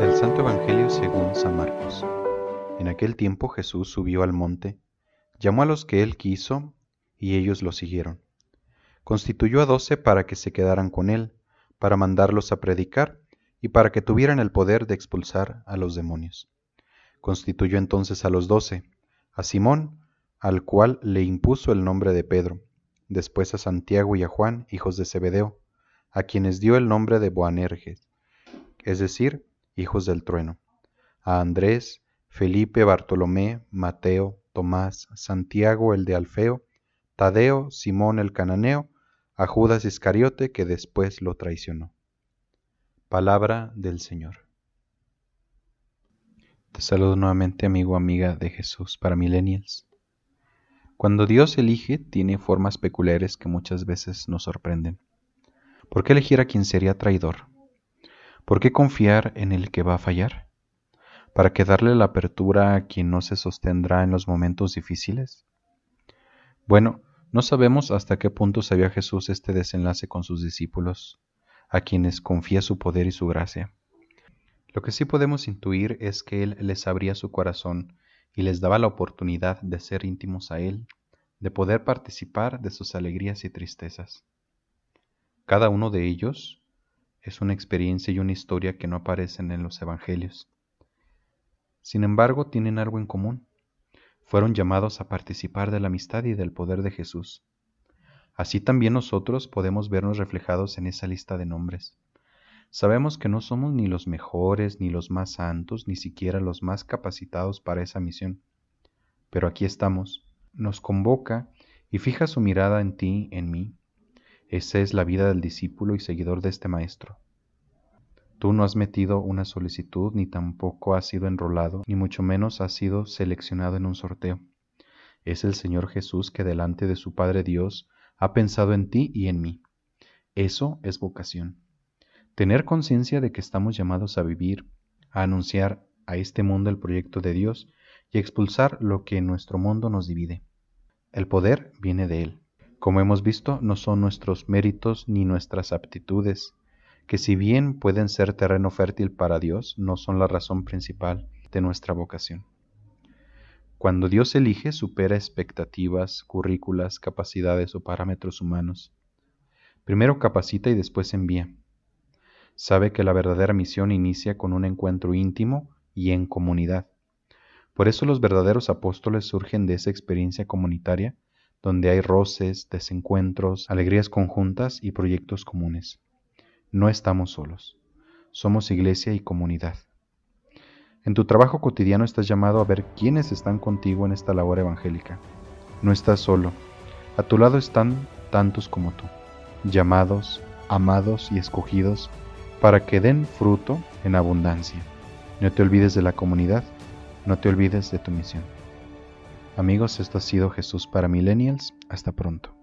Del Santo Evangelio según San Marcos. En aquel tiempo Jesús subió al monte, llamó a los que él quiso, y ellos lo siguieron. Constituyó a doce para que se quedaran con él, para mandarlos a predicar y para que tuvieran el poder de expulsar a los demonios. Constituyó entonces a los doce, a Simón, al cual le impuso el nombre de Pedro, después a Santiago y a Juan, hijos de Zebedeo, a quienes dio el nombre de Boanerges, es decir, hijos del trueno, a Andrés, Felipe, Bartolomé, Mateo, Tomás, Santiago el de Alfeo, Tadeo, Simón el cananeo, a Judas Iscariote que después lo traicionó. Palabra del Señor. Te saludo nuevamente amigo amiga de Jesús para Millennials. Cuando Dios elige tiene formas peculiares que muchas veces nos sorprenden. ¿Por qué elegir a quien sería traidor? ¿Por qué confiar en el que va a fallar? ¿Para que darle la apertura a quien no se sostendrá en los momentos difíciles? Bueno, no sabemos hasta qué punto sabía Jesús este desenlace con sus discípulos, a quienes confía su poder y su gracia. Lo que sí podemos intuir es que Él les abría su corazón y les daba la oportunidad de ser íntimos a Él, de poder participar de sus alegrías y tristezas. Cada uno de ellos es una experiencia y una historia que no aparecen en los Evangelios. Sin embargo, tienen algo en común fueron llamados a participar de la amistad y del poder de Jesús. Así también nosotros podemos vernos reflejados en esa lista de nombres. Sabemos que no somos ni los mejores, ni los más santos, ni siquiera los más capacitados para esa misión. Pero aquí estamos, nos convoca y fija su mirada en ti, en mí. Esa es la vida del discípulo y seguidor de este Maestro. Tú no has metido una solicitud, ni tampoco has sido enrolado, ni mucho menos has sido seleccionado en un sorteo. Es el Señor Jesús que delante de su Padre Dios ha pensado en ti y en mí. Eso es vocación. Tener conciencia de que estamos llamados a vivir, a anunciar a este mundo el proyecto de Dios y expulsar lo que en nuestro mundo nos divide. El poder viene de Él. Como hemos visto, no son nuestros méritos ni nuestras aptitudes, que si bien pueden ser terreno fértil para Dios, no son la razón principal de nuestra vocación. Cuando Dios elige, supera expectativas, currículas, capacidades o parámetros humanos. Primero capacita y después envía. Sabe que la verdadera misión inicia con un encuentro íntimo y en comunidad. Por eso los verdaderos apóstoles surgen de esa experiencia comunitaria, donde hay roces, desencuentros, alegrías conjuntas y proyectos comunes. No estamos solos. Somos iglesia y comunidad. En tu trabajo cotidiano estás llamado a ver quiénes están contigo en esta labor evangélica. No estás solo. A tu lado están tantos como tú, llamados, amados y escogidos para que den fruto en abundancia. No te olvides de la comunidad, no te olvides de tu misión. Amigos, esto ha sido Jesús para Millennials. Hasta pronto.